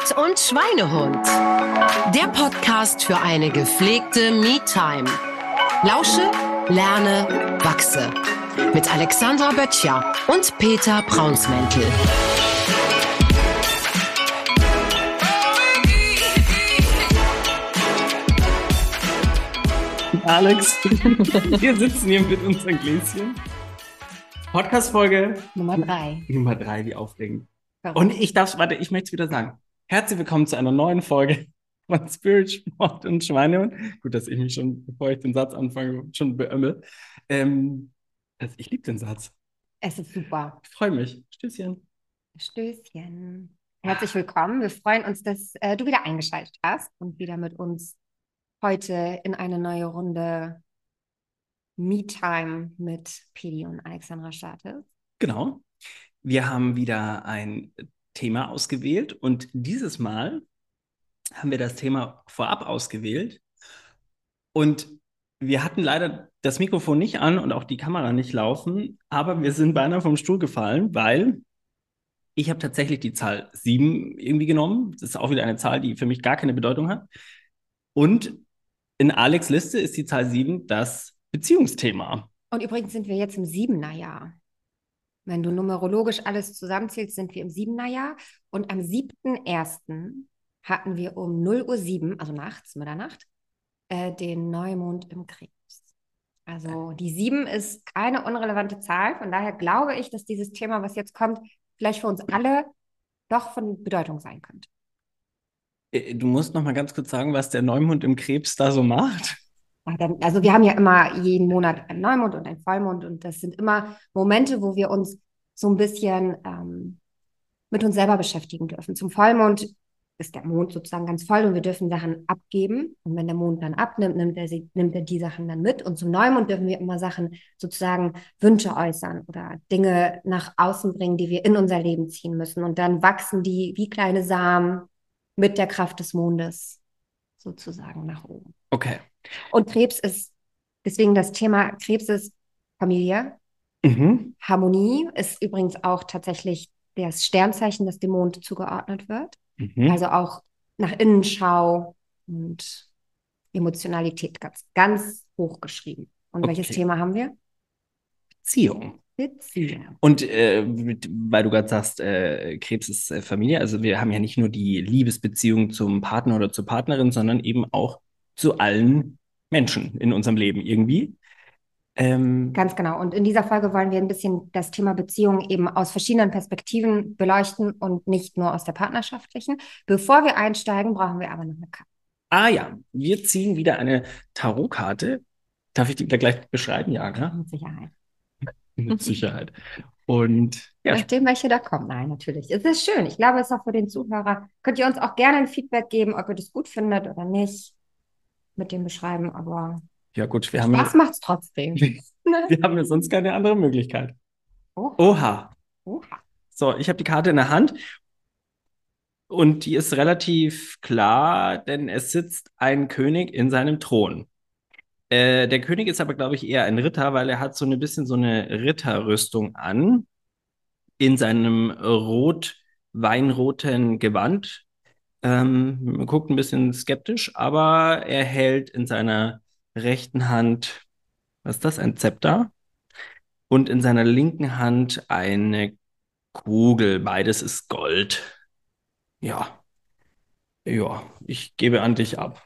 Schrott und Schweinehund. Der Podcast für eine gepflegte Me-Time. Lausche, lerne, wachse. Mit Alexandra Böttcher und Peter Braunsmäntel. Alex, wir sitzen hier mit unseren Gläschen. Podcast-Folge Nummer drei. Nummer drei, wie aufregend. Verrückt. Und ich darf, warte, ich möchte es wieder sagen. Herzlich willkommen zu einer neuen Folge von Spirit, Sport und Schweinehund. Gut, dass ich mich schon, bevor ich den Satz anfange, schon beömmel. Ähm, also ich liebe den Satz. Es ist super. Ich freue mich. Stößchen. Stößchen. Herzlich willkommen. Wir freuen uns, dass äh, du wieder eingeschaltet hast und wieder mit uns heute in eine neue Runde Me-Time mit Pedi und Alexandra startest. Genau. Wir haben wieder ein Thema ausgewählt und dieses Mal haben wir das Thema vorab ausgewählt und wir hatten leider das Mikrofon nicht an und auch die Kamera nicht laufen, aber wir sind beinahe vom Stuhl gefallen, weil ich habe tatsächlich die Zahl 7 irgendwie genommen. Das ist auch wieder eine Zahl, die für mich gar keine Bedeutung hat. Und in Alex Liste ist die Zahl 7 das Beziehungsthema. Und übrigens sind wir jetzt im Siebener Jahr. Wenn du numerologisch alles zusammenzählst, sind wir im Siebener Jahr. Und am 7.1. hatten wir um 0.07 Uhr, also nachts, Mitternacht, äh, den Neumond im Krebs. Also die 7 ist keine unrelevante Zahl. Von daher glaube ich, dass dieses Thema, was jetzt kommt, vielleicht für uns alle doch von Bedeutung sein könnte. Äh, Du musst noch mal ganz kurz sagen, was der Neumond im Krebs da so macht. Dann, also wir haben ja immer jeden Monat einen Neumond und einen Vollmond und das sind immer Momente, wo wir uns so ein bisschen ähm, mit uns selber beschäftigen dürfen. Zum Vollmond ist der Mond sozusagen ganz voll und wir dürfen Sachen abgeben. Und wenn der Mond dann abnimmt, nimmt er, sie, nimmt er die Sachen dann mit. Und zum Neumond dürfen wir immer Sachen sozusagen Wünsche äußern oder Dinge nach außen bringen, die wir in unser Leben ziehen müssen. Und dann wachsen die wie kleine Samen mit der Kraft des Mondes sozusagen nach oben. Okay. Und Krebs ist, deswegen das Thema Krebs ist Familie. Mhm. Harmonie ist übrigens auch tatsächlich das Sternzeichen, das dem Mond zugeordnet wird. Mhm. Also auch nach Innenschau und Emotionalität ganz, ganz hoch geschrieben. Und welches Okay. Thema haben wir? Beziehung. Beziehung. Und äh, weil du gerade sagst, äh, Krebs ist äh, Familie, also wir haben ja nicht nur die Liebesbeziehung zum Partner oder zur Partnerin, sondern eben auch zu allen Menschen in unserem Leben irgendwie. Ähm, Ganz genau. Und in dieser Folge wollen wir ein bisschen das Thema Beziehung eben aus verschiedenen Perspektiven beleuchten und nicht nur aus der partnerschaftlichen. Bevor wir einsteigen, brauchen wir aber noch eine Karte. ah ja, wir ziehen wieder eine Tarotkarte. Darf ich die da gleich beschreiben? Ja, ne? Mit Sicherheit. Mit Sicherheit. Und ja, Nachdem welche da kommen. Nein, natürlich. Es ist schön. Ich glaube, es ist auch für den Zuhörer. Könnt ihr uns auch gerne ein Feedback geben, ob ihr das gut findet oder nicht mit dem Beschreiben. Aber ja gut, wir haben, Spaß macht's trotzdem. wir haben ja sonst keine andere Möglichkeit. Oh, Oha. oha. So, ich habe die Karte in der Hand und die ist relativ klar, denn es sitzt ein König in seinem Thron. Äh, der König ist aber, glaube ich, eher ein Ritter, weil er hat so ein bisschen so eine Ritterrüstung an in seinem rot-weinroten Gewand. Ähm, man guckt ein bisschen skeptisch, aber er hält in seiner rechten Hand, was ist das, ein Zepter? Und in seiner linken Hand eine Kugel. Beides ist Gold. Ja. Ja, ich gebe an dich ab.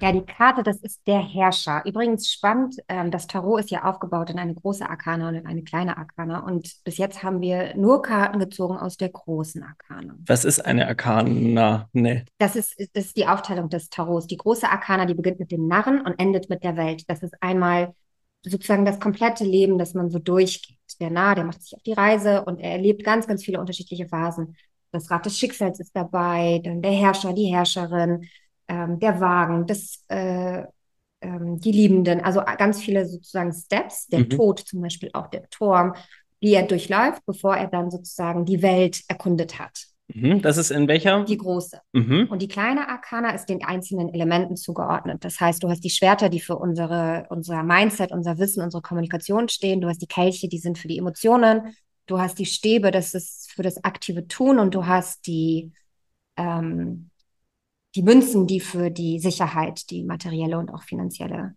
Ja, die Karte, das ist der Herrscher. Übrigens spannend, ähm, das Tarot ist ja aufgebaut in eine große Arkana und in eine kleine Arkana. Und bis jetzt haben wir nur Karten gezogen aus der großen Arkana. Was ist eine Arkana? Ne. Das ist, ist- das ist die Aufteilung des Tarots. Die große Arkana, die beginnt mit dem Narren und endet mit der Welt. Das ist einmal sozusagen das komplette Leben, das man so durchgeht. Der Narr, der macht sich auf die Reise und er erlebt ganz, ganz viele unterschiedliche Phasen. Das Rad des Schicksals ist dabei, dann der Herrscher, die Herrscherin, ähm, der Wagen, das, äh, ähm, die Liebenden, also ganz viele sozusagen Steps, der Mhm. Tod zum Beispiel auch, der Turm, die er durchläuft, bevor er dann sozusagen die Welt erkundet hat. Mhm, das ist in welcher? Die große. Mhm. Und die kleine Arkana ist den einzelnen Elementen zugeordnet. Das heißt, du hast die Schwerter, die für unsere, unser Mindset, unser Wissen, unsere Kommunikation stehen. Du hast die Kelche, die sind für die Emotionen. Du hast die Stäbe, das ist für das aktive Tun. Und du hast die ähm, die Münzen, die für die Sicherheit, die materielle und auch finanzielle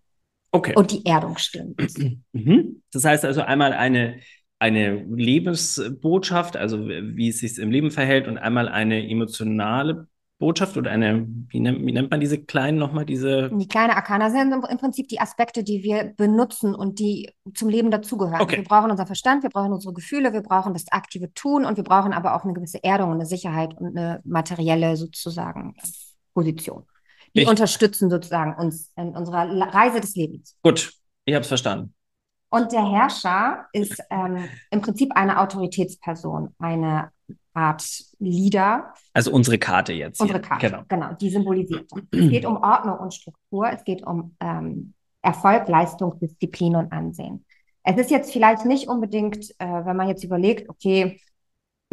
Okay. und die Erdung stehen. Mhm. Das heißt also einmal eine, eine Lebensbotschaft, also wie es sich im Leben verhält, und einmal eine emotionale Botschaft oder eine, wie nennt, wie nennt man diese kleinen nochmal, diese. Die kleine Arkana sind im im Prinzip die Aspekte, die wir benutzen und die zum Leben dazugehören. Okay. Wir brauchen unseren Verstand, wir brauchen unsere Gefühle, wir brauchen das aktive Tun und wir brauchen aber auch eine gewisse Erdung und eine Sicherheit und eine materielle sozusagen Position. Die Ich- unterstützen sozusagen uns in unserer Reise des Lebens. Gut, ich habe es verstanden. Und der Herrscher ist ähm, im Prinzip eine Autoritätsperson, eine Art Leader, Also unsere Karte jetzt. Unsere hier. Karte, Genau. genau, die symbolisiert. Es geht um Ordnung und Struktur, es geht um ähm, Erfolg, Leistung, Disziplin und Ansehen. Es ist jetzt vielleicht nicht unbedingt, äh, wenn man jetzt überlegt, okay,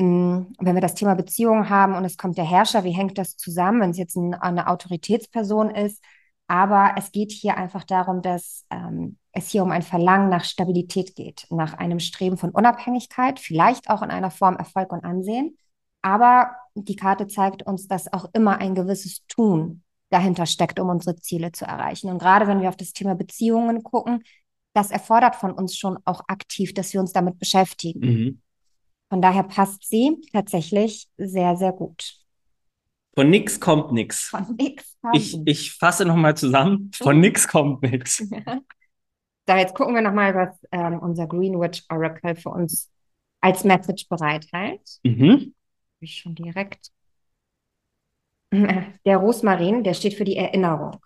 wenn wir das Thema Beziehungen haben und es kommt der Herrscher, wie hängt das zusammen, wenn es jetzt ein, eine Autoritätsperson ist? Aber es geht hier einfach darum, dass ähm, es hier um ein Verlangen nach Stabilität geht, nach einem Streben von Unabhängigkeit, vielleicht auch in einer Form Erfolg und Ansehen. Aber die Karte zeigt uns, dass auch immer ein gewisses Tun dahinter steckt, um unsere Ziele zu erreichen. Und gerade wenn wir auf das Thema Beziehungen gucken, das erfordert von uns schon auch aktiv, dass wir uns damit beschäftigen. Mhm. Von daher passt sie tatsächlich sehr, sehr gut. Von nix kommt nix. Von nix. Ich, ich fasse nochmal zusammen. Von nix kommt nix. Da jetzt gucken wir nochmal, was ähm, unser Greenwich Oracle für uns als Message bereithält. Mhm. Ich schon direkt. Der Rosmarin, der steht für die Erinnerung.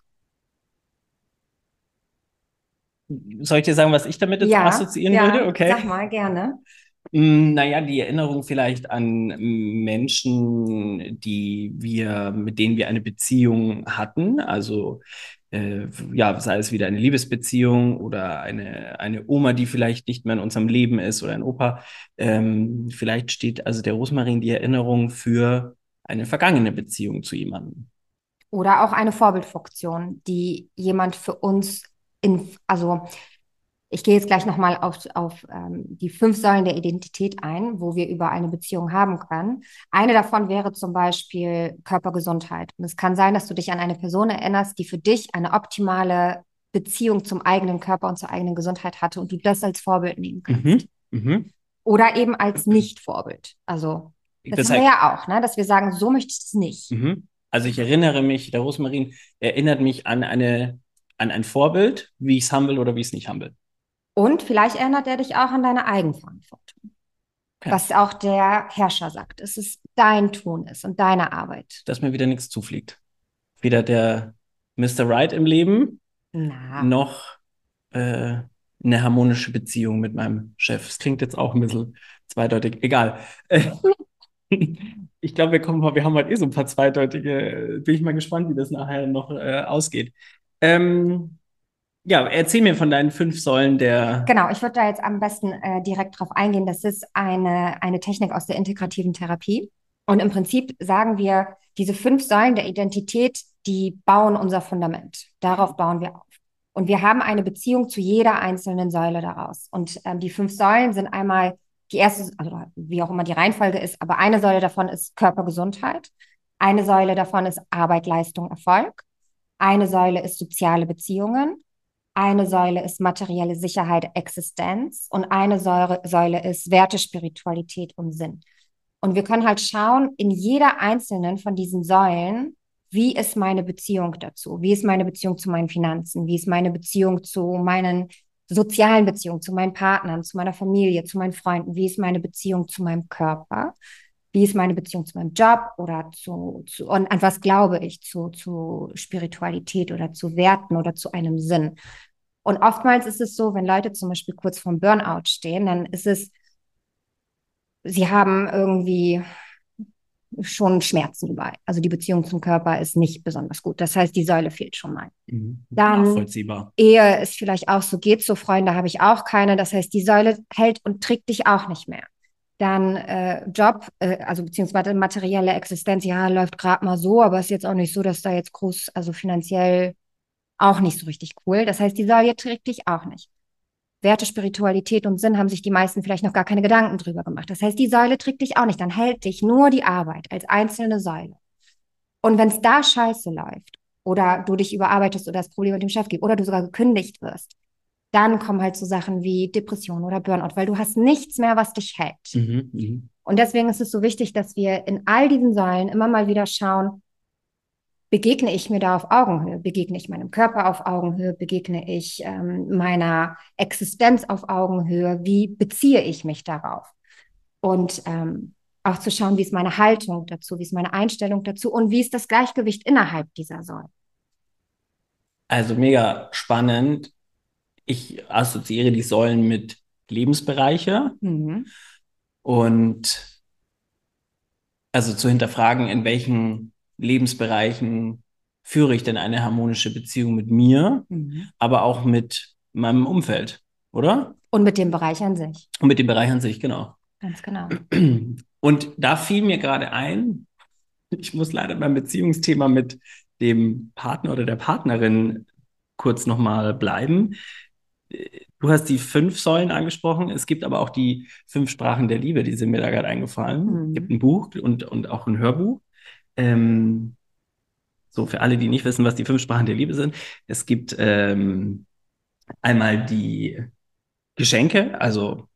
Soll ich dir sagen, was ich damit jetzt Ja, assoziieren ja, würde? Okay. Sag mal gerne. Mm, Naja, die Erinnerung vielleicht an Menschen, die wir, mit denen wir eine Beziehung hatten. Also, äh, ja, sei es wieder eine Liebesbeziehung oder eine, eine Oma, die vielleicht nicht mehr in unserem Leben ist oder ein Opa. Ähm, vielleicht steht also der Rosmarin die Erinnerung für eine vergangene Beziehung zu jemandem. Oder auch eine Vorbildfunktion, die jemand für uns in, also ich gehe jetzt gleich nochmal auf, auf ähm, die fünf Säulen der Identität ein, wo wir über eine Beziehung haben können. Eine davon wäre zum Beispiel Körpergesundheit. Und es kann sein, dass du dich an eine Person erinnerst, die für dich eine optimale Beziehung zum eigenen Körper und zur eigenen Gesundheit hatte und du das als Vorbild nehmen kannst. Mhm. Mhm. Oder eben als Nicht-Vorbild. Also das Das haben wir ja auch, ne? dass wir sagen, so möchte ich es nicht. Mhm. Also ich erinnere mich, der Rosmarin erinnert mich an eine, an ein Vorbild, wie ich es haben will oder wie ich es nicht haben will. Und vielleicht erinnert er dich auch an deine Eigenverantwortung. Okay. Was auch der Herrscher sagt. Es ist dein Tun ist und deine Arbeit. Dass mir wieder nichts zufliegt. Weder der Mr. Right im Leben, Na, noch äh, eine harmonische Beziehung mit meinem Chef. Es klingt jetzt auch ein bisschen zweideutig. Egal. Ich glaube, wir kommen, wir haben heute eh so ein paar zweideutige. Bin ich mal gespannt, wie das nachher noch äh, ausgeht. Ähm, ja, erzähl mir von deinen fünf Säulen der. genau, ich würde da jetzt am besten äh, direkt drauf eingehen. Das ist eine, eine Technik aus der integrativen Therapie. Und im Prinzip sagen wir, diese fünf Säulen der Identität, die bauen unser Fundament. Darauf bauen wir auf. Und wir haben eine Beziehung zu jeder einzelnen Säule daraus. Und ähm, die fünf Säulen sind einmal die erste, also wie auch immer die Reihenfolge ist, aber eine Säule davon ist Körpergesundheit. Eine Säule davon ist Arbeit, Leistung, Erfolg. Eine Säule ist soziale Beziehungen. Eine Säule ist materielle Sicherheit, Existenz. Und eine Säule, ist Werte, Spiritualität und Sinn. Und wir können halt schauen, in jeder einzelnen von diesen Säulen, wie ist meine Beziehung dazu? Wie ist meine Beziehung zu meinen Finanzen? Wie ist meine Beziehung zu meinen sozialen Beziehungen, zu meinen Partnern, zu meiner Familie, zu meinen Freunden? Wie ist meine Beziehung zu meinem Körper? Wie ist meine Beziehung zu meinem Job oder zu, zu und an was glaube ich, zu, zu Spiritualität oder zu Werten oder zu einem Sinn? Und oftmals ist es so, wenn Leute zum Beispiel kurz vorm Burnout stehen, dann ist es, sie haben irgendwie schon Schmerzen überall. Also die Beziehung zum Körper ist nicht besonders gut. Das heißt, die Säule fehlt schon mal. Mhm. Dann-. Ehe ist vielleicht auch so, geht so, Freunde habe ich auch keine. Das heißt, die Säule hält und trägt dich auch nicht mehr. Dann äh, Job, äh, also beziehungsweise materielle Existenz, ja, läuft gerade mal so, aber ist jetzt auch nicht so, dass da jetzt groß, also finanziell auch nicht so richtig cool. Das heißt, die Säule trägt dich auch nicht. Werte, Spiritualität und Sinn haben sich die meisten vielleicht noch gar keine Gedanken drüber gemacht. Das heißt, die Säule trägt dich auch nicht. Dann hält dich nur die Arbeit als einzelne Säule. Und wenn es da scheiße läuft oder du dich überarbeitest oder das Problem mit dem Chef gibt oder du sogar gekündigt wirst, dann kommen halt so Sachen wie Depression oder Burnout, weil du hast nichts mehr, was dich hält. Mhm, mhm. Und deswegen ist es so wichtig, dass wir in all diesen Säulen immer mal wieder schauen, begegne ich mir da auf Augenhöhe? Begegne ich meinem Körper auf Augenhöhe? Begegne ich ähm, meiner Existenz auf Augenhöhe? Wie beziehe ich mich darauf? Und ähm, auch zu schauen, wie ist meine Haltung dazu, wie ist meine Einstellung dazu und wie ist das Gleichgewicht innerhalb dieser Säulen. Also mega spannend. Ich assoziiere die Säulen mit Lebensbereiche Mhm. und also zu hinterfragen, in welchen Lebensbereichen führe ich denn eine harmonische Beziehung mit mir, Mhm. aber auch mit meinem Umfeld, oder? Und mit dem Bereich an sich. Und mit dem Bereich an sich, genau. Ganz genau. Und da fiel mir gerade ein, ich muss leider beim Beziehungsthema mit dem Partner oder der Partnerin kurz nochmal bleiben. Du hast die fünf Säulen angesprochen. Es gibt aber auch die fünf Sprachen der Liebe, die sind mir da gerade eingefallen. Mhm. Es gibt ein Buch und, und auch ein Hörbuch. Ähm, so für alle, die nicht wissen, was die fünf Sprachen der Liebe sind. Es gibt ähm, einmal die Geschenke, also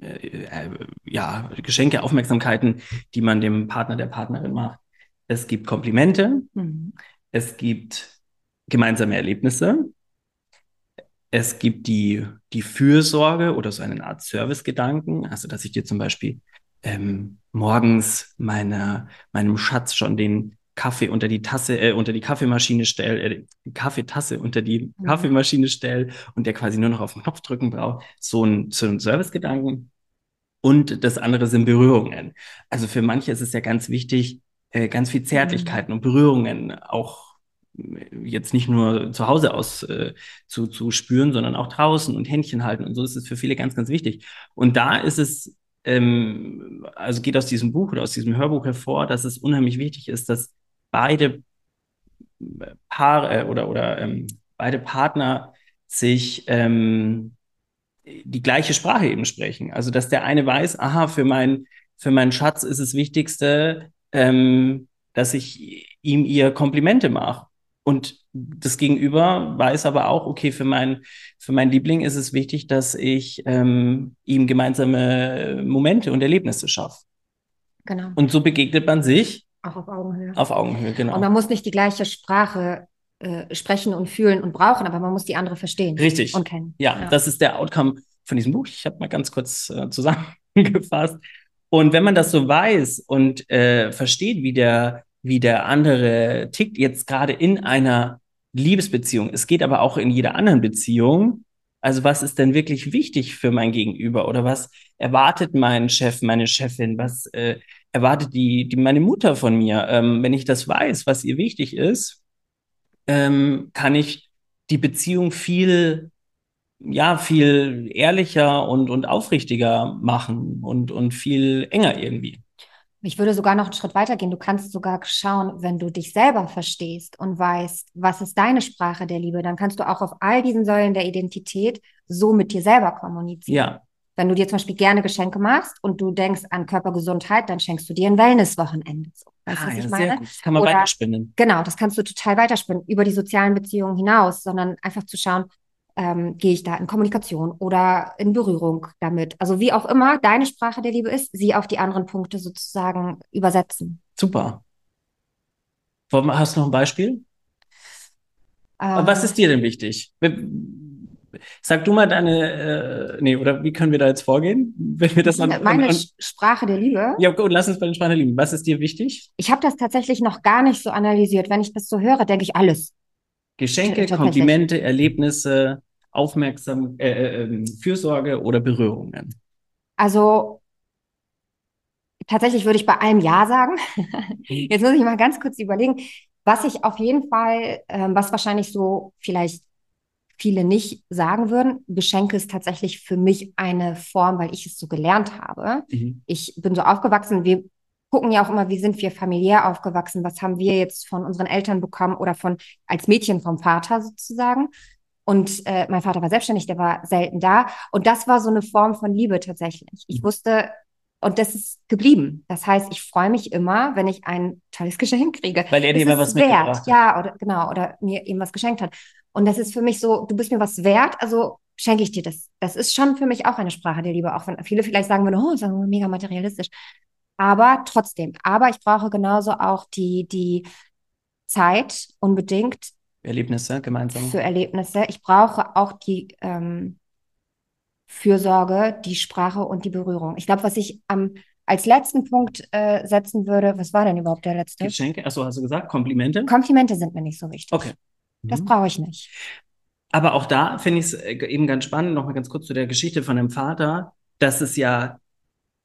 äh, äh, ja, Geschenke, Aufmerksamkeiten, die man dem Partner, der Partnerin macht. Es gibt Komplimente, Mhm. es gibt gemeinsame Erlebnisse, es gibt die, die Fürsorge oder so eine Art Servicegedanken, also dass ich dir zum Beispiel ähm, morgens meiner, meinem Schatz schon den Kaffee unter die Tasse, äh, unter die Kaffeemaschine stelle, äh, die Kaffeetasse unter die Mhm. Kaffeemaschine stelle und der quasi nur noch auf den Knopf drücken braucht. So ein, so ein Servicegedanken. Und das andere sind Berührungen. Also für manche ist es ja ganz wichtig, äh, ganz viel Zärtlichkeiten und Berührungen auch jetzt nicht nur zu Hause aus äh, zu, zu spüren, sondern auch draußen und Händchen halten und so ist es für viele ganz, ganz wichtig. Und da ist es, ähm, also geht aus diesem Buch oder aus diesem Hörbuch hervor, dass es unheimlich wichtig ist, dass beide Paare äh, oder, oder ähm, beide Partner sich ähm, die gleiche Sprache eben sprechen. Also dass der eine weiß, aha, für mein, für meinen Schatz ist es Wichtigste, ähm, dass ich ihm ihr Komplimente mache. Und das Gegenüber weiß aber auch, okay, für mein, für meinen Liebling ist es wichtig, dass ich ähm, ihm gemeinsame Momente und Erlebnisse schaffe. Genau. Und so begegnet man sich Auch auf Augenhöhe. auf Augenhöhe, genau. Und man muss nicht die gleiche Sprache äh, sprechen und fühlen und brauchen, aber man muss die andere verstehen Richtig. und kennen. Ja, das ist der Outcome von diesem Buch. Ich habe mal ganz kurz äh, zusammengefasst. Und wenn man das so weiß und äh, versteht, wie der, wie der andere tickt, jetzt gerade in einer Liebesbeziehung, es geht aber auch in jeder anderen Beziehung. Also was ist denn wirklich wichtig für mein Gegenüber oder was erwartet mein Chef, meine Chefin, was äh, erwartet die, die meine Mutter von mir? Ähm, wenn ich das weiß, was ihr wichtig ist, ähm, kann ich die Beziehung viel ja, viel ehrlicher und, und aufrichtiger machen und, und viel enger irgendwie. Ich würde sogar noch einen Schritt weiter gehen. Du kannst sogar schauen, wenn du dich selber verstehst und weißt, was ist deine Sprache der Liebe, dann kannst du auch auf all diesen Säulen der Identität so mit dir selber kommunizieren. Ja, Wenn du dir zum Beispiel gerne Geschenke machst und du denkst an Körpergesundheit, dann schenkst du dir ein Wellnesswochenende. So, weißt du, ah, was ja, ich sehr meine? gut. Das kann man Oder- weiterspinnen. Genau, das kannst du total weiterspinnen, über die sozialen Beziehungen hinaus, sondern einfach zu schauen, ähm, gehe ich da in Kommunikation oder in Berührung damit. Also wie auch immer deine Sprache der Liebe ist, sie auf die anderen Punkte sozusagen übersetzen. Super. Hast du noch ein Beispiel? Ähm, Was ist dir denn wichtig? Sag du mal deine, äh, nee, oder wie können wir da jetzt vorgehen? Wenn wir das an, meine an, an, Sprache der Liebe? ja, gut, lass uns bei den Sprachen lieben. Was ist dir wichtig? Ich habe das tatsächlich noch gar nicht so analysiert. Wenn ich das so höre, denke ich alles. Geschenke. Komplimente, Erlebnisse, Aufmerksam, äh, äh, ähm, Fürsorge oder Berührungen? Also tatsächlich würde ich bei allem Ja sagen. Jetzt muss ich mal ganz kurz überlegen, was ich auf jeden Fall, ähm, was wahrscheinlich so vielleicht viele nicht sagen würden. Geschenke ist tatsächlich für mich eine Form, weil ich es so gelernt habe. Mhm. Ich bin so aufgewachsen, wir gucken ja auch immer, wie sind wir familiär aufgewachsen, was haben wir jetzt von unseren Eltern bekommen oder von als Mädchen vom Vater sozusagen. Und äh, mein Vater war selbstständig, der war selten da. Und das war so eine Form von Liebe tatsächlich. Ich wusste, Und das ist geblieben. Das heißt, ich freue mich immer, wenn ich ein tolles Geschenk kriege. Weil er dir immer ist was wert. mitgebracht hat. Ja, oder genau, oder mir eben was geschenkt hat. Und das ist für mich so, du bist mir was wert, also schenke ich dir das. Das ist schon für mich auch eine Sprache der Liebe, auch wenn viele vielleicht sagen würden, oh, sagen wir mega materialistisch. Aber trotzdem, aber ich brauche genauso auch die, die Zeit unbedingt Erlebnisse gemeinsam. für Erlebnisse. Ich brauche auch die ähm, Fürsorge, die Sprache und die Berührung. Ich glaube, was ich am als letzten Punkt äh, setzen würde, was war denn überhaupt der letzte? Geschenke, achso, hast du gesagt, Komplimente? Komplimente sind mir nicht so wichtig. Okay. Das Mhm. brauche ich nicht. Aber auch da finde ich es äh, eben ganz spannend, nochmal ganz kurz zu der Geschichte von dem Vater, dass es ja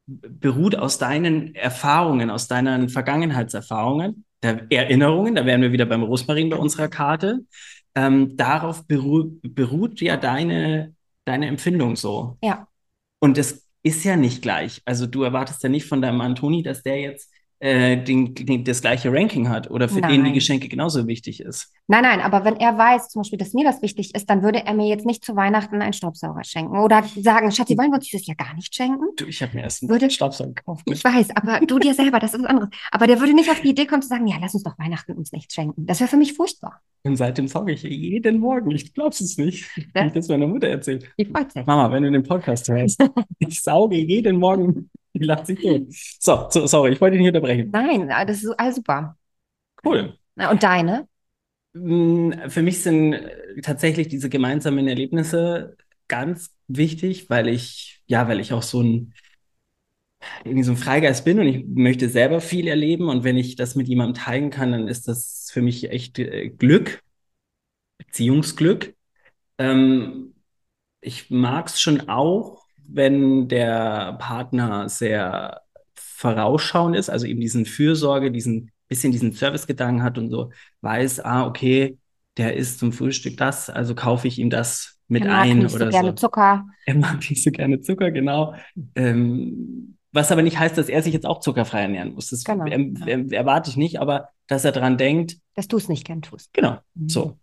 beruht aus deinen Erfahrungen, aus deinen Vergangenheitserfahrungen, der Erinnerungen, da wären wir wieder beim Rosmarin bei unserer Karte. Ähm, darauf beru beruht ja deine, deine Empfindung so. Ja. Und das ist ja nicht gleich. Also du erwartest ja nicht von deinem Antoni, dass der jetzt äh, den, den, das gleiche Ranking hat oder für den die Nein. Geschenke genauso wichtig ist. Nein, nein, aber wenn er weiß, zum Beispiel, dass mir das wichtig ist, dann würde er mir jetzt nicht zu Weihnachten einen Staubsauger schenken oder sagen, Schatzi, wollen wir uns dieses Jahr gar nicht schenken? Du, ich habe mir erst einen Würde- Staubsauger gekauft. Ich weiß, aber du dir selber, das ist was anderes. Aber der würde nicht auf die Idee kommen zu sagen, ja, lass uns doch Weihnachten uns nichts schenken. Das wäre für mich furchtbar. Und seitdem sauge ich jeden Morgen. Ich glaub's es nicht. Ja. Wie ich das meiner Mutter erzählt. Die freut sich. Mama, wenn du den Podcast hörst, ich sauge jeden Morgen. Die lacht sich tot. So, so, sorry, ich wollte dich nicht unterbrechen. Nein, das ist alles super. Cool. Und deine? Mm, Für mich sind tatsächlich diese gemeinsamen Erlebnisse ganz wichtig, weil ich, ja, weil ich auch so ein, irgendwie so ein Freigeist bin und ich möchte selber viel erleben und wenn ich das mit jemandem teilen kann, dann ist das für mich echt äh, Glück, Beziehungsglück. Ähm, ich mag es schon auch, wenn der Partner sehr vorausschauend ist, also eben diesen Fürsorge, diesen bisschen diesen Servicegedanken hat und so weiß, ah, okay, der isst zum Frühstück das, also kaufe ich ihm das mit Er mag ein nicht so oder gerne so. Zucker. Er mag nicht so gerne Zucker, genau. Ähm, was aber nicht heißt, dass er sich jetzt auch zuckerfrei ernähren muss. Das Genau, ja. ähm, erwarte ich nicht, aber dass er dran denkt, Dass du es nicht gern tust. genau, Mhm. so.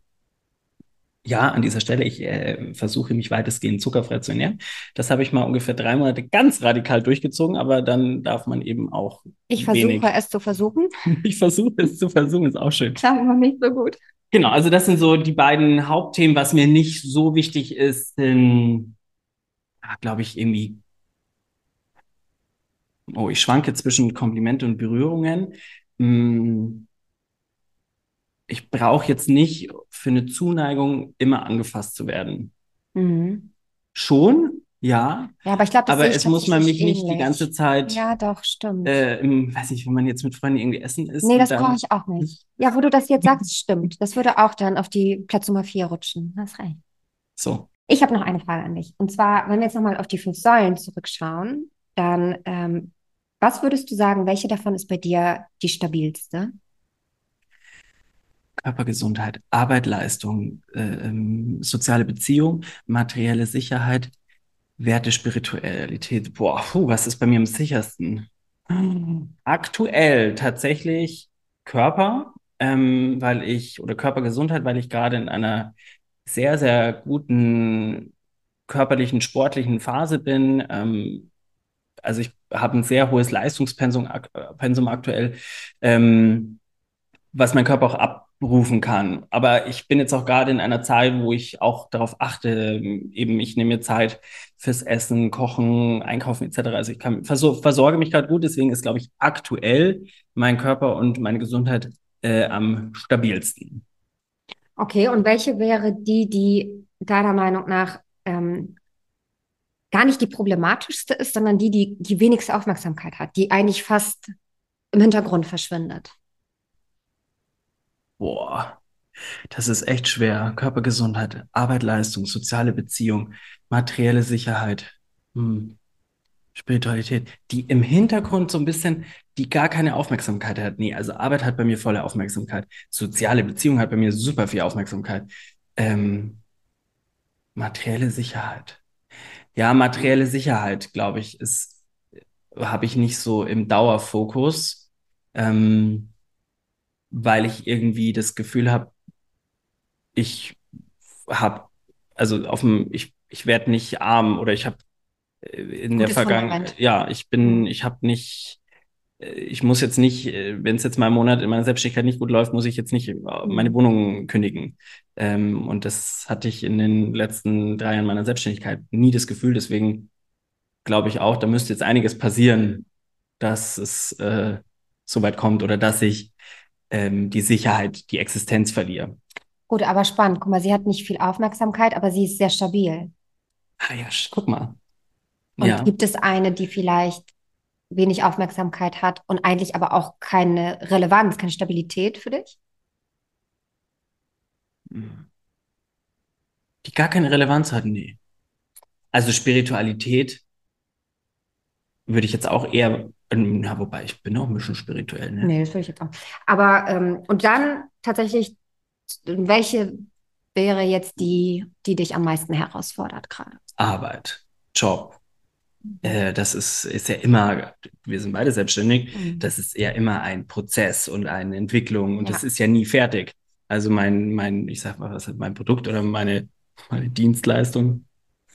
Ja, an dieser Stelle, ich äh, versuche mich weitestgehend zuckerfrei zu ernähren. Das habe ich mal ungefähr drei Monate ganz radikal durchgezogen, aber dann darf man eben auch Ich versuche es zu versuchen. Ich versuche es zu versuchen, ist auch schön. Klappt noch nicht so gut. Genau, also das sind so die beiden Hauptthemen. Was mir nicht so wichtig ist, sind, glaube ich, irgendwie, oh, ich schwanke zwischen Komplimente und Berührungen. Mm, Ich brauche jetzt nicht für eine Zuneigung immer angefasst zu werden. Mhm. Schon, ja, Ja, aber ich glaube, das aber es muss man mich tatsächlich nicht die ähnlich. ganze Zeit, Ja, doch, stimmt. äh, im, weiß nicht, wenn man jetzt mit Freunden irgendwie essen isst nee, das brauche ich auch nicht. Ja, wo du das jetzt sagst, stimmt. Das würde auch dann auf die Platz Nummer vier rutschen. Hast recht. so. Ich habe noch eine Frage an dich. Und zwar, wenn wir jetzt nochmal auf die fünf Säulen zurückschauen, dann, ähm, was würdest du sagen, welche davon ist bei dir die stabilste? Körpergesundheit, Arbeit, Leistung, äh, ähm, soziale Beziehung, materielle Sicherheit, Werte, Spiritualität. Boah, puh, was ist bei mir am sichersten? Aktuell tatsächlich Körper, ähm, weil ich, oder Körpergesundheit, weil ich gerade in einer sehr, sehr guten körperlichen, sportlichen Phase bin. Ähm, also ich habe ein sehr hohes Leistungspensum ak Pensum aktuell. Ähm, was mein Körper auch abrufen kann. Aber ich bin jetzt auch gerade in einer Zeit, wo ich auch darauf achte, eben ich nehme mir Zeit fürs Essen, Kochen, Einkaufen etc. Also ich kann, versor versorge mich gerade gut, deswegen ist, glaube ich, aktuell mein Körper und meine Gesundheit äh, am stabilsten. Okay, und welche wäre die, die deiner Meinung nach ähm, gar nicht die problematischste ist, sondern die, die die wenigste Aufmerksamkeit hat, die eigentlich fast im Hintergrund verschwindet? Boah, das ist echt schwer. Körpergesundheit, Arbeit, Leistung, soziale Beziehung, materielle Sicherheit, hm. Spiritualität, die im Hintergrund so ein bisschen, die gar keine Aufmerksamkeit hat. Nee, also Arbeit hat bei mir volle Aufmerksamkeit. Soziale Beziehung hat bei mir super viel Aufmerksamkeit. Ähm, materielle Sicherheit. Ja, materielle Sicherheit, glaube ich, ist, habe ich nicht so im Dauerfokus. Ähm, weil ich irgendwie das Gefühl habe, ich habe, also auf dem, ich, ich werde nicht arm oder ich habe äh, in der Vergangenheit. Ja, ich bin, mhm. ich habe nicht, äh, ich muss jetzt nicht, äh, wenn es jetzt mal einen Monat in meiner Selbstständigkeit nicht gut läuft, muss ich jetzt nicht meine mhm. Wohnung kündigen. Ähm, und das hatte ich in den letzten drei Jahren meiner Selbstständigkeit nie das Gefühl. Deswegen glaube ich auch, da müsste jetzt einiges passieren, dass es äh, so weit kommt oder dass ich ähm, die Sicherheit, die Existenz verliere. Gut, aber spannend. Guck mal, sie hat nicht viel Aufmerksamkeit, aber sie ist sehr stabil. Ah ja, guck mal. Und ja. gibt es eine, die vielleicht wenig Aufmerksamkeit hat und eigentlich aber auch keine Relevanz, keine Stabilität für dich? Die gar keine Relevanz hat, nee. Also Spiritualität würde ich jetzt auch eher, na, wobei ich bin auch ein bisschen spirituell. Ne? Nee, das würde ich jetzt auch. Aber, ähm, und dann tatsächlich, welche wäre jetzt die, die dich am meisten herausfordert gerade? Arbeit, Job. Äh, das ist, ist ja immer, wir sind beide selbstständig, mhm. das ist ja immer ein Prozess und eine Entwicklung und ja. das ist ja nie fertig. Also mein, mein, ich sag mal, was mein Produkt oder meine, meine Dienstleistung,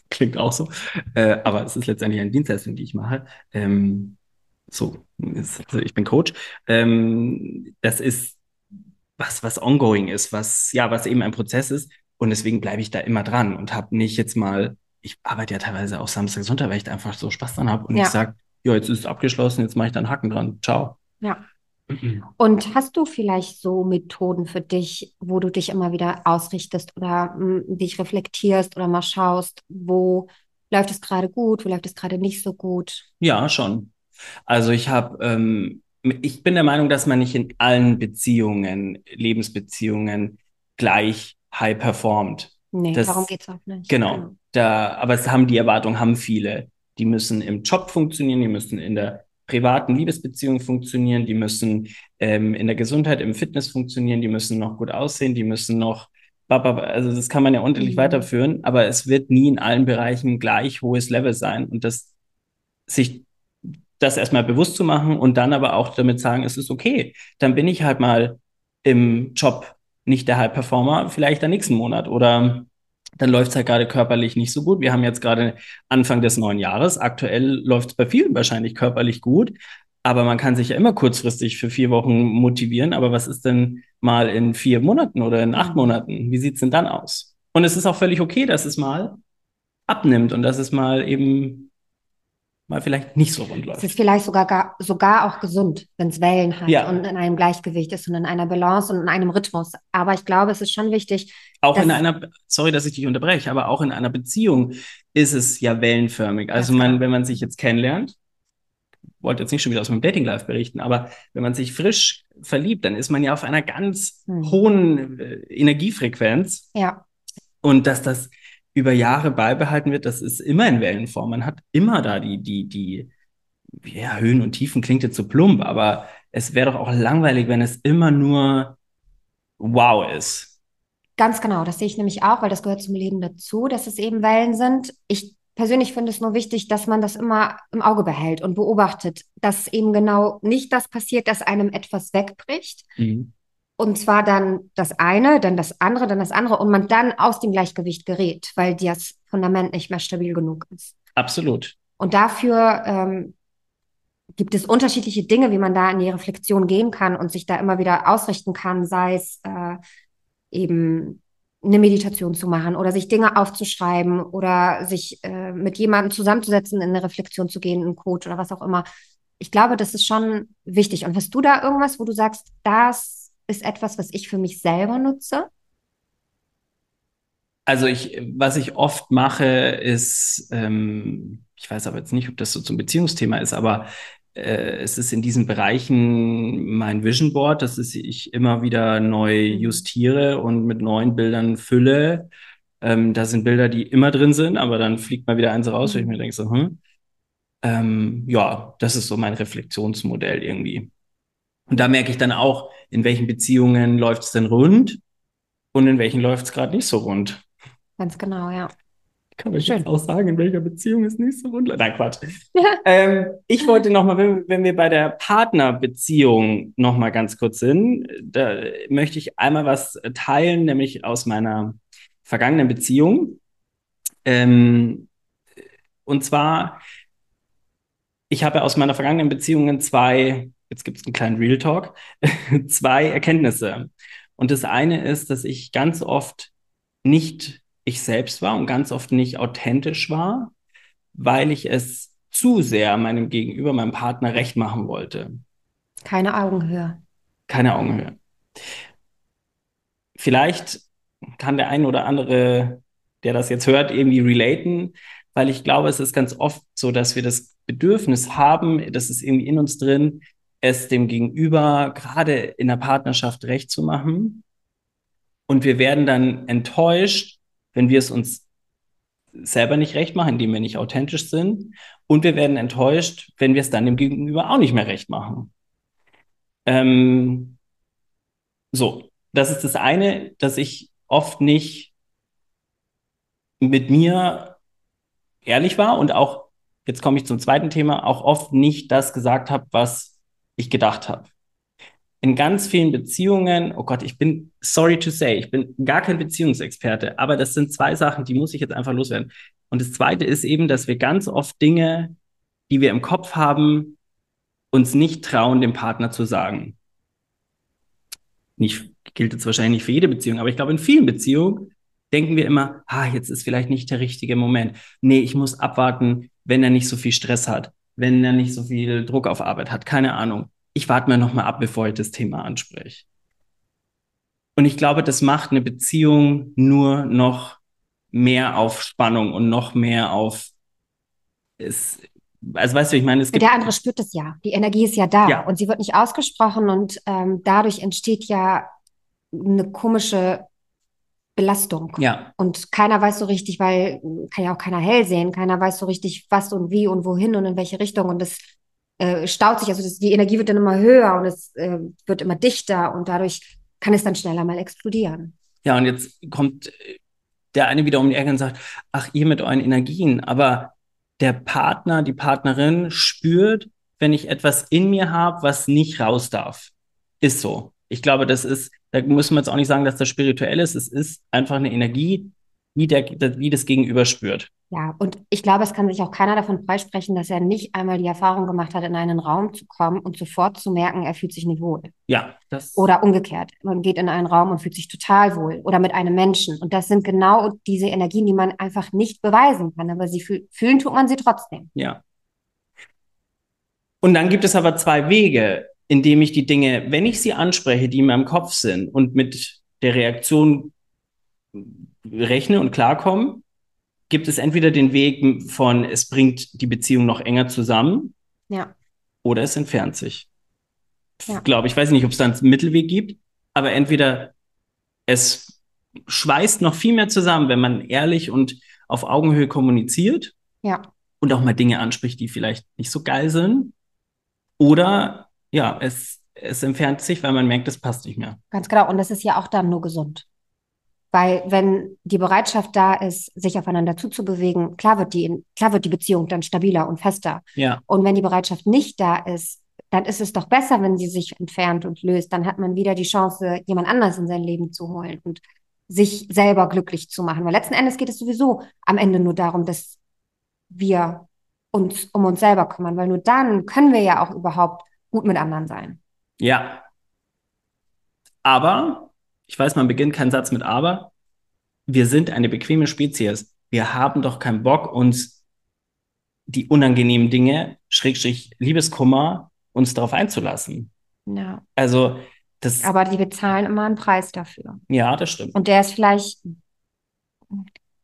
klingt auch so, äh, aber es ist letztendlich eine Dienstleistung, die ich mache. Ähm, so, also ich bin Coach. Ähm, das ist was, was ongoing ist, was, ja, was eben ein Prozess ist. Und deswegen bleibe ich da immer dran und habe nicht jetzt mal, ich arbeite ja teilweise auch Samstag, Sonntag, weil ich da einfach so Spaß dran habe und ja. ich sage, ja, jetzt ist es abgeschlossen, jetzt mache ich da einen Haken dran. Ciao. Ja. Und hast du vielleicht so Methoden für dich, wo du dich immer wieder ausrichtest oder mh, hm, dich reflektierst oder mal schaust, wo läuft es gerade gut, wo läuft es gerade nicht so gut? Ja, schon. Also ich habe, ähm, ich bin der Meinung, dass man nicht in allen Beziehungen, Lebensbeziehungen gleich high performt. Nee, das, darum geht es auch nicht. Genau. genau. Da, aber es haben die Erwartungen, haben viele. Die müssen im Job funktionieren, die müssen in der privaten Liebesbeziehungen funktionieren, die müssen ähm, in der Gesundheit, im Fitness funktionieren, die müssen noch gut aussehen, die müssen noch, also das kann man ja unterlich mhm. weiterführen, aber es wird nie in allen Bereichen gleich hohes Level sein und das sich das erstmal bewusst zu machen und dann aber auch damit sagen, es ist okay, dann bin ich halt mal im Job nicht der High Performer, vielleicht am nächsten Monat oder dann läuft es halt gerade körperlich nicht so gut. Wir haben jetzt gerade Anfang des neuen Jahres. Aktuell läuft es bei vielen wahrscheinlich körperlich gut, aber man kann sich ja immer kurzfristig für vier Wochen motivieren. Aber was ist denn mal in vier Monaten oder in acht Monaten? Wie sieht es denn dann aus? Und es ist auch völlig okay, dass es mal abnimmt und dass es mal eben mal vielleicht nicht so rund läuft. Es ist vielleicht sogar, gar, sogar auch gesund, wenn es Wellen hat ja. und in einem Gleichgewicht ist und in einer Balance und in einem Rhythmus. Aber ich glaube, es ist schon wichtig. Auch in einer, sorry, dass ich dich unterbreche, aber auch in einer Beziehung ist es ja wellenförmig. Also man, wenn man sich jetzt kennenlernt, wollte jetzt nicht schon wieder aus meinem Dating Life berichten, aber wenn man sich frisch verliebt, dann ist man ja auf einer ganz hm. hohen äh, Energiefrequenz. Ja. Und dass das über Jahre beibehalten wird, das ist immer in Wellenform. Man hat immer da die, die, die, ja, Höhen und Tiefen klingt jetzt so plump, aber es wäre doch auch langweilig, wenn es immer nur wow ist. Ganz genau, das sehe ich nämlich auch, weil das gehört zum Leben dazu, dass es eben Wellen sind. Ich persönlich finde es nur wichtig, dass man das immer im Auge behält und beobachtet, dass eben genau nicht das passiert, dass einem etwas wegbricht, mhm. Und zwar dann das eine, dann das andere, dann das andere und man dann aus dem Gleichgewicht gerät, weil das Fundament nicht mehr stabil genug ist. Absolut. Und dafür ähm, gibt es unterschiedliche Dinge, wie man da in die Reflexion gehen kann und sich da immer wieder ausrichten kann, sei es äh, eben eine Meditation zu machen oder sich Dinge aufzuschreiben oder sich äh, mit jemandem zusammenzusetzen, in eine Reflexion zu gehen, einen Coach oder was auch immer. Ich glaube, das ist schon wichtig. Und hast du da irgendwas, wo du sagst, das ist etwas, was ich für mich selber nutze? Also ich, was ich oft mache, ist, ähm, ich weiß aber jetzt nicht, ob das so zum Beziehungsthema ist, aber äh, es ist in diesen Bereichen mein Vision Board, dass ich immer wieder neu mhm. justiere und mit neuen Bildern fülle. Ähm, da sind Bilder, die immer drin sind, aber dann fliegt mal wieder eins raus, wo ich mhm. mir denke so, hm, ähm, ja, das ist so mein Reflexionsmodell irgendwie. Und da merke ich dann auch, in welchen Beziehungen läuft es denn rund und in welchen läuft es gerade nicht so rund. Ganz genau, ja. Ich kann euch Schön. jetzt auch sagen, in welcher Beziehung es nicht so rund läuft. Nein, Quatsch. ähm, ich wollte nochmal, wenn, wenn wir bei der Partnerbeziehung nochmal ganz kurz sind, da möchte ich einmal was teilen, nämlich aus meiner vergangenen Beziehung. Ähm, und zwar, ich habe aus meiner vergangenen Beziehungen zwei, jetzt gibt es einen kleinen Real Talk, zwei Erkenntnisse. Und das eine ist, dass ich ganz oft nicht ich selbst war und ganz oft nicht authentisch war, weil ich es zu sehr meinem Gegenüber, meinem Partner recht machen wollte. Keine Augenhöhe. Keine Augenhöhe. Vielleicht kann der ein oder andere, der das jetzt hört, irgendwie relaten, weil ich glaube, es ist ganz oft so, dass wir das Bedürfnis haben, das ist irgendwie in uns drin, es dem Gegenüber gerade in der Partnerschaft recht zu machen. Und wir werden dann enttäuscht, wenn wir es uns selber nicht recht machen, indem wir nicht authentisch sind. Und wir werden enttäuscht, wenn wir es dann dem Gegenüber auch nicht mehr recht machen. Ähm, so, das ist das eine, dass ich oft nicht mit mir ehrlich war und auch, jetzt komme ich zum zweiten Thema, auch oft nicht das gesagt habe, was ich gedacht habe. In ganz vielen Beziehungen, oh Gott, ich bin sorry to say, ich bin gar kein Beziehungsexperte, aber das sind zwei Sachen, die muss ich jetzt einfach loswerden. Und das zweite ist eben, dass wir ganz oft Dinge, die wir im Kopf haben, uns nicht trauen, dem Partner zu sagen. Nicht gilt jetzt wahrscheinlich nicht für jede Beziehung, aber ich glaube, in vielen Beziehungen denken wir immer, ah, jetzt ist vielleicht nicht der richtige Moment. Nee, ich muss abwarten, wenn er nicht so viel Stress hat, wenn er nicht so viel Druck auf Arbeit hat, keine Ahnung. Ich warte mal nochmal ab, bevor ich das Thema anspreche. Und ich glaube, das macht eine Beziehung nur noch mehr auf Spannung und noch mehr auf es, also weißt du, ich meine, es gibt. Der andere spürt es ja. Die Energie ist ja da Ja. und sie wird nicht ausgesprochen und ähm, dadurch entsteht ja eine komische Belastung. Ja, Und keiner weiß so richtig, weil kann ja auch keiner hell sehen, keiner weiß so richtig, was und wie und wohin und in welche Richtung. Und das äh, staut sich, also das, die Energie wird dann immer höher und es äh, wird immer dichter und dadurch kann es dann schneller mal explodieren. ja, und jetzt kommt der eine wieder um die Ecke und sagt, ach, ihr mit euren Energien, aber der Partner, die Partnerin spürt, wenn ich etwas in mir habe, was nicht raus darf. Ist so. Ich glaube, das ist, da müssen wir jetzt auch nicht sagen, dass das spirituell ist. Es ist einfach eine Energie, wie, der, wie das Gegenüber spürt. Ja, und ich glaube, es kann sich auch keiner davon freisprechen, dass er nicht einmal die Erfahrung gemacht hat, in einen Raum zu kommen und sofort zu merken, er fühlt sich nicht wohl. Ja, das. Oder umgekehrt. Man geht in einen Raum und fühlt sich total wohl. Oder mit einem Menschen. Und das sind genau diese Energien, die man einfach nicht beweisen kann. Aber sie fühl fühlen tut man sie trotzdem. Ja. Und dann gibt es aber zwei Wege, indem ich die Dinge, wenn ich sie anspreche, die in meinem Kopf sind und mit der Reaktion rechne und klarkomme, gibt es entweder den Weg von, es bringt die Beziehung noch enger zusammen Ja. oder es entfernt sich. Ja. Glaube ich, weiß nicht, ob es da einen Mittelweg gibt, aber entweder es schweißt noch viel mehr zusammen, wenn man ehrlich und auf Augenhöhe kommuniziert Ja. und auch mal Dinge anspricht, die vielleicht nicht so geil sind. Oder ja, es, es entfernt sich, weil man merkt, es passt nicht mehr. Ganz genau. Und das ist ja auch dann nur gesund. Weil wenn die Bereitschaft da ist, sich aufeinander zuzubewegen, klar wird die, klar wird die Beziehung dann stabiler und fester. Ja, Und wenn die Bereitschaft nicht da ist, dann ist es doch besser, wenn sie sich entfernt und löst. Dann hat man wieder die Chance, jemand anders in sein Leben zu holen und sich selber glücklich zu machen. Weil letzten Endes geht es sowieso am Ende nur darum, dass wir uns um uns selber kümmern, weil nur dann können wir ja auch überhaupt gut mit anderen sein. ja. Aber, ich weiß, man beginnt keinen Satz mit aber, wir sind eine bequeme Spezies. Wir haben doch keinen Bock, uns die unangenehmen Dinge, Schrägstrich Liebeskummer, uns darauf einzulassen. Ja. Also, das, Aber die bezahlen immer einen Preis dafür. ja, das stimmt. Und der ist vielleicht,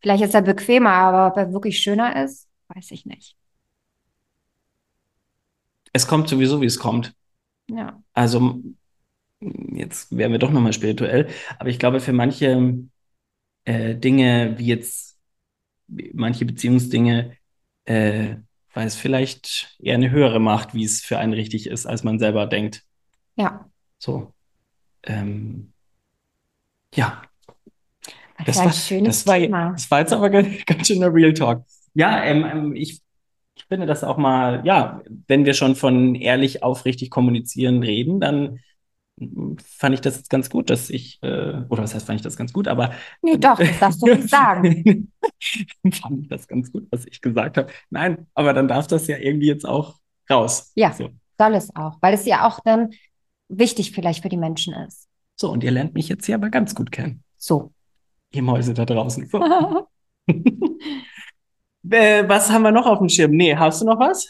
vielleicht ist er bequemer, aber ob er wirklich schöner ist, weiß ich nicht. Es kommt sowieso, wie es kommt. Ja. Also, jetzt wären wir doch nochmal spirituell, aber ich glaube, für manche äh, Dinge, wie jetzt manche Beziehungsdinge, äh, weil es vielleicht eher eine höhere Macht, wie es für einen richtig ist, als man selber denkt. Ja. So. Ähm, ja, Das das war war, ein schönes das war, Thema. das war jetzt aber ganz, ganz schöner Real Talk. Ja, ähm, ähm, ich finde das auch mal, ja, wenn wir schon von ehrlich, aufrichtig kommunizieren reden, dann fand ich das jetzt ganz gut, dass ich, äh, oder was heißt, fand ich das ganz gut, aber. Nee, doch, das darfst du nicht sagen. fand ich das ganz gut, was ich gesagt habe. Nein, aber dann darf das ja irgendwie jetzt auch raus. Ja, So, soll es auch, weil es ja auch dann wichtig vielleicht für die Menschen ist. so und ihr lernt mich jetzt hier aber ganz gut kennen. So. Ihr Mäuse da draußen. So. äh, was haben wir noch auf dem Schirm? Nee, hast du noch was?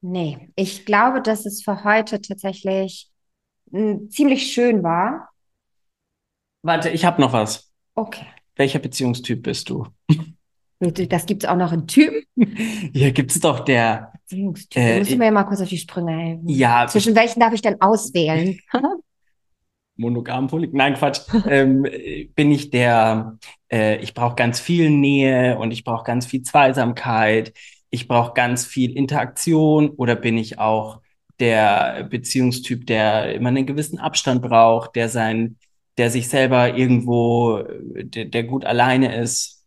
Nee, ich glaube, dass es für heute tatsächlich mm, ziemlich schön war. Warte, ich habe noch was. Okay. Welcher Beziehungstyp bist du? Das gibt es auch noch in Typen. Hier gibt es doch der, Beziehungstyp. Äh, ich- mir mal kurz auf die Sprünge helfen. ja, Zwischen welchen darf ich denn auswählen? monogam, poly, nein, Quatsch, ähm, äh, bin ich der, äh, ich brauche ganz viel Nähe und ich brauche ganz viel Zweisamkeit, ich brauche ganz viel Interaktion. Oder bin ich auch der Beziehungstyp, der immer einen gewissen Abstand braucht, der sein, der sich selber irgendwo, der, der gut alleine ist?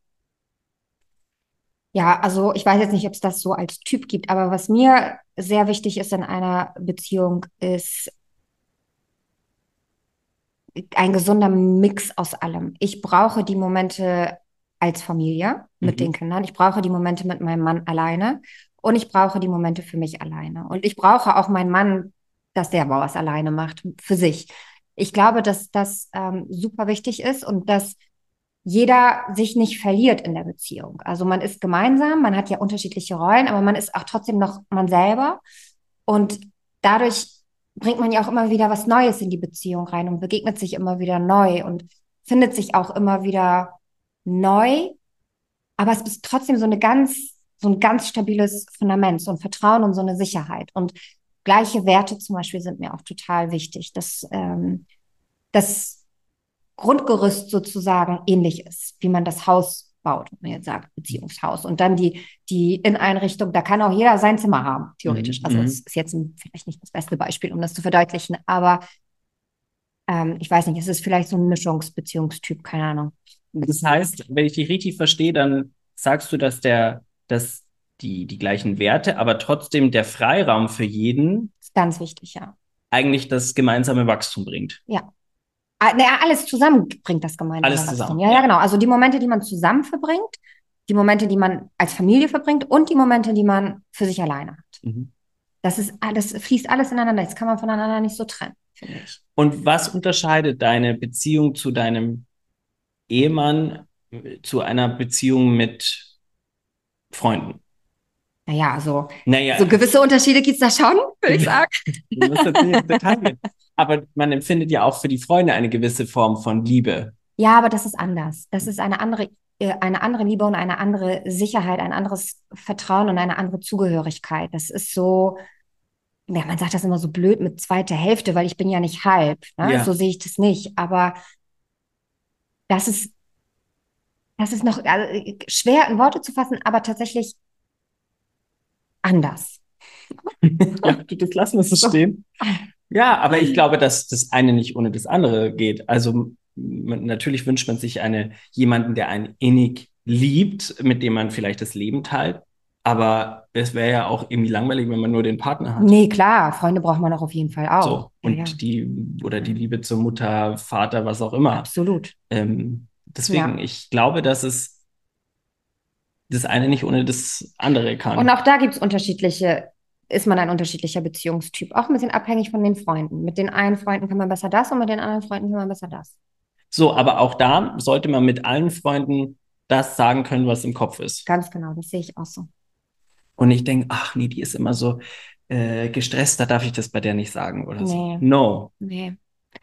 Ja, also ich weiß jetzt nicht, ob es das so als Typ gibt, aber was mir sehr wichtig ist in einer Beziehung, ist ein gesunder Mix aus allem. Ich brauche die Momente als Familie mit Mhm. den Kindern. Ich brauche die Momente mit meinem Mann alleine und ich brauche die Momente für mich alleine. Und ich brauche auch meinen Mann, dass der mal was alleine macht für sich. Ich glaube, dass das ähm, super wichtig ist und dass jeder sich nicht verliert in der Beziehung. Also man ist gemeinsam, man hat ja unterschiedliche Rollen, aber man ist auch trotzdem noch man selber. Und dadurch bringt man ja auch immer wieder was Neues in die Beziehung rein und begegnet sich immer wieder neu und findet sich auch immer wieder neu. Aber es ist trotzdem so eine ganz, so ein ganz stabiles Fundament, so ein Vertrauen und so eine Sicherheit. Und gleiche Werte zum Beispiel sind mir auch total wichtig, dass ähm, das Grundgerüst sozusagen ähnlich ist, wie man das Haus baut, wenn man jetzt sagt, Beziehungshaus. Und dann die, die Inneneinrichtung, da kann auch jeder sein Zimmer haben, theoretisch. Mhm, Also mhm. es ist jetzt vielleicht nicht das beste Beispiel, um das zu verdeutlichen, aber ähm, ich weiß nicht, es ist vielleicht so ein Mischungsbeziehungstyp, keine Ahnung. Das heißt, wenn ich dich richtig verstehe, dann sagst du, dass der, dass die, die gleichen Werte, aber trotzdem der Freiraum für jeden ist ganz wichtig, ja. eigentlich das gemeinsame Wachstum bringt. Ah, naja, alles zusammen bringt das gemeinsame Alles zusammen, Ja, ja, genau. Also die Momente, die man zusammen verbringt, die Momente, die man als Familie verbringt und die Momente, die man für sich alleine hat. Mhm. Das ist alles, fließt alles ineinander. Das kann man voneinander nicht so trennen, finde ich. Und was unterscheidet deine Beziehung zu deinem Ehemann zu einer Beziehung mit Freunden? Naja, also Naja, so gewisse Unterschiede gibt es da schon, würde ich sagen. du musst jetzt nicht ins Detail gehen. Aber man empfindet ja auch für die Freunde eine gewisse Form von Liebe. Ja, aber das ist anders. Das ist eine andere, äh, eine andere Liebe und eine andere Sicherheit, ein anderes Vertrauen und eine andere Zugehörigkeit. Das ist so, ja, man sagt das immer so blöd mit zweiter Hälfte, weil ich bin ja nicht halb. Ne? Ja. So sehe ich das nicht. Aber das ist, das ist noch also, schwer in Worte zu fassen, aber tatsächlich anders. Ja, du, das lassen wir so stehen. Ja, aber ich glaube, dass das eine nicht ohne das andere geht. Also man, natürlich wünscht man sich eine, jemanden, der einen innig liebt, mit dem man vielleicht das Leben teilt. Aber es wäre ja auch irgendwie langweilig, wenn man nur den Partner hat. Nee, klar, Freunde braucht man auch auf jeden Fall auch. So. Ja, Und ja, die, oder die Liebe zur Mutter, Vater, was auch immer. absolut. Ähm, deswegen, Ja. ich glaube, dass es das eine nicht ohne das andere kann. Und auch da gibt es unterschiedliche, ist man ein unterschiedlicher Beziehungstyp. Auch ein bisschen abhängig von den Freunden. Mit den einen Freunden kann man besser das und mit den anderen Freunden kann man besser das. So, aber auch da sollte man mit allen Freunden das sagen können, was im Kopf ist. Ganz genau, das sehe ich auch so. Und ich denke, ach nee, die ist immer so äh, gestresst, da darf ich das bei der nicht sagen oder so. Nee. No. Nee.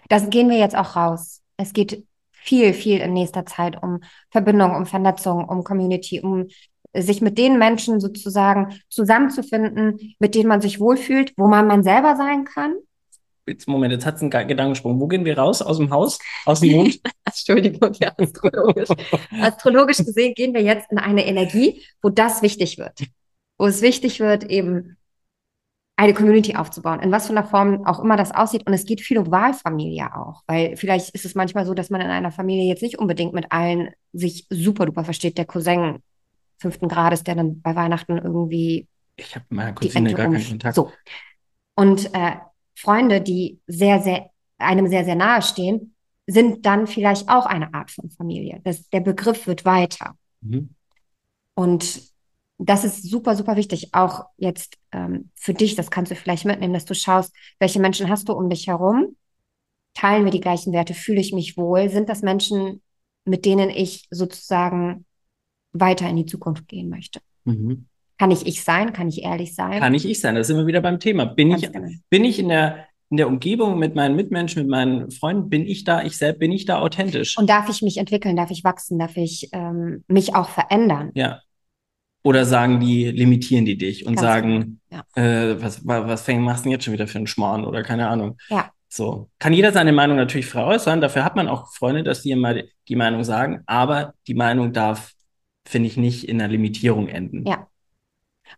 Das gehen wir jetzt auch raus. Es geht viel, viel in nächster Zeit um Verbindung, um Vernetzung, um Community, um sich mit den Menschen sozusagen zusammenzufinden, mit denen man sich wohlfühlt, wo man man selber sein kann. Jetzt, Moment, jetzt hat es einen Ge- Gedankensprung. Wo gehen wir raus? Aus dem Haus? Aus dem Mond? Entschuldigung, ja, astrologisch. Astrologisch gesehen gehen wir jetzt in eine Energie, wo das wichtig wird. Wo es wichtig wird, eben eine Community aufzubauen, in was für einer Form auch immer das aussieht. Und es geht viel um Wahlfamilie auch, weil vielleicht ist es manchmal so, dass man in einer Familie jetzt nicht unbedingt mit allen sich super duper versteht. Der Cousin fünften Grades, der dann bei Weihnachten irgendwie Ich habe meiner Cousine gar keinen. Kontakt. So. Und äh, Freunde, die sehr, sehr einem sehr, sehr nahe stehen, sind dann vielleicht auch eine Art von Familie. Das, der Begriff wird weiter. Mhm. Und das ist super, super wichtig. Auch jetzt ähm, für dich, das kannst du vielleicht mitnehmen, dass du schaust, welche Menschen hast du um dich herum? Teilen wir die gleichen Werte? Fühle ich mich wohl? Sind das Menschen, mit denen ich sozusagen weiter in die Zukunft gehen möchte? Mhm. Kann ich ich sein? Kann ich ehrlich sein? Kann ich ich sein? Da sind wir wieder beim Thema. Bin Ganz ich, genau. bin ich in der, in der Umgebung mit meinen Mitmenschen, mit meinen Freunden, bin ich da ich selbst, bin ich da authentisch? Und darf ich mich entwickeln? Darf ich wachsen? Darf ich ähm, mich auch verändern? ja. Oder sagen die, limitieren die dich und Ganz sagen, genau, äh, was, wa- was fäng, machst du denn jetzt schon wieder für einen Schmarrn oder keine Ahnung. Ja. So. Kann jeder seine Meinung natürlich frei äußern. Dafür hat man auch Freunde, dass die immer die Meinung sagen. Aber die Meinung darf, finde ich, nicht in einer Limitierung enden. Ja.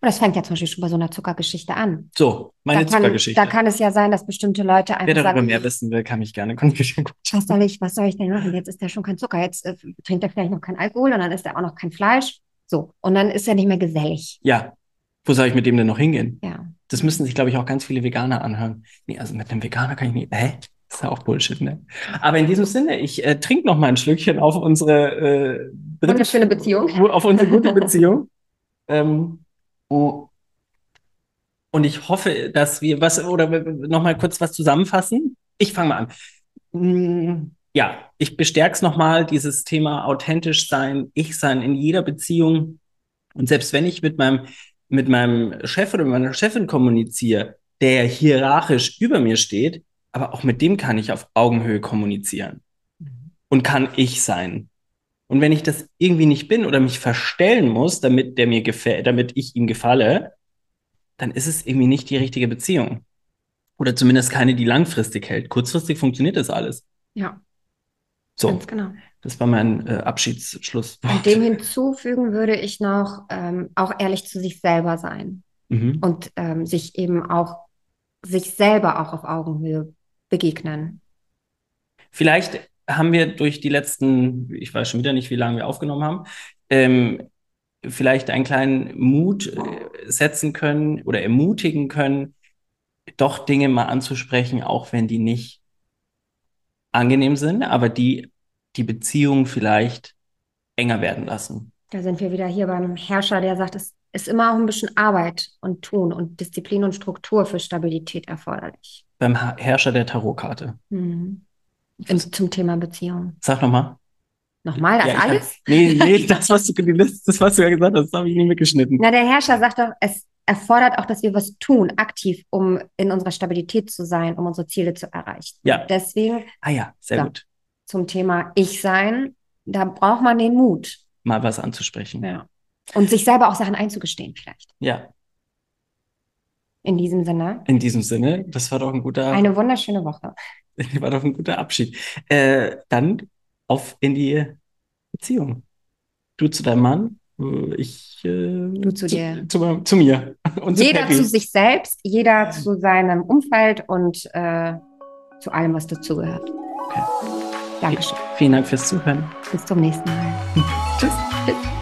Und das fängt ja zum Beispiel schon bei so einer Zuckergeschichte an. So, meine da kann, Zuckergeschichte. Da kann es ja sein, dass bestimmte Leute Wer einfach darüber sagen, mehr wissen will, kann mich gerne kontaktieren. was soll ich, was soll ich denn machen? Jetzt ist er schon kein Zucker, jetzt äh, trinkt er vielleicht noch kein Alkohol und dann ist er auch noch kein Fleisch. So. Und dann ist er nicht mehr gesellig. Ja. Wo soll ich mit dem denn noch hingehen? Ja. Das müssen sich, glaube ich, auch ganz viele Veganer anhören. Nee, also mit einem Veganer kann ich nicht. Hä? Das ist ja auch Bullshit, ne? Aber in diesem Sinne, ich äh, trinke noch mal ein Schlückchen auf unsere äh, Wunderschöne Beziehung. auf unsere gute Beziehung. ähm, oh. Und ich hoffe, dass wir was oder noch mal kurz was zusammenfassen. Ich fange mal an. Mm, Ja, ich bestärke es nochmal, dieses Thema authentisch sein, ich sein in jeder Beziehung. Und selbst wenn ich mit meinem, mit meinem Chef oder meiner Chefin kommuniziere, der hierarchisch über mir steht, aber auch mit dem kann ich auf Augenhöhe kommunizieren und kann ich sein. Und wenn ich das irgendwie nicht bin oder mich verstellen muss, damit der mir gefällt, damit ich ihm gefalle, dann ist es irgendwie nicht die richtige Beziehung. Oder zumindest keine, die langfristig hält. Kurzfristig funktioniert das alles. Ja, So, ganz genau. das war mein äh, Abschiedsschluss. Und dem hinzufügen würde ich noch ähm, auch ehrlich zu sich selber sein Mhm. und ähm, sich eben auch sich selber auch auf Augenhöhe begegnen. Vielleicht haben wir durch die letzten, ich weiß schon wieder nicht, wie lange wir aufgenommen haben, ähm, vielleicht einen kleinen Mut äh, setzen können oder ermutigen können, doch Dinge mal anzusprechen, auch wenn die nicht angenehm sind, aber die die Beziehung vielleicht enger werden lassen. Da sind wir wieder hier beim Herrscher, der sagt, es ist immer auch ein bisschen Arbeit und Tun und Disziplin und Struktur für Stabilität erforderlich. Beim Herrscher der Tarotkarte. Mhm. Zum Thema Beziehung. Sag nochmal. Nochmal das Ja, ich hab- alles? Nee, nee, das, was du, das, was du ja gesagt hast, das habe ich nicht mitgeschnitten. Na, der Herrscher sagt doch, es erfordert auch, dass wir was tun, aktiv, um in unserer Stabilität zu sein, um unsere Ziele zu erreichen. Ja. Deswegen Ah ja, sehr Ja. gut. zum Thema Ich-Sein, da braucht man den Mut. Mal was anzusprechen. Ja. Und sich selber auch Sachen einzugestehen, vielleicht. ja. In diesem Sinne, In diesem Sinne, das war doch ein guter, eine wunderschöne Woche. war doch ein guter Abschied. Äh, dann auf in die Beziehung. Du zu deinem Mann, äh, ich äh, Du zu dir. Zu, zu mir. Und zu Jeder Peppi. zu sich selbst, jeder zu seinem Umfeld und äh, zu allem, was dazugehört. Okay. Dankeschön. Vielen Dank fürs Zuhören. Bis zum nächsten Mal. Tschüss. Tschüss.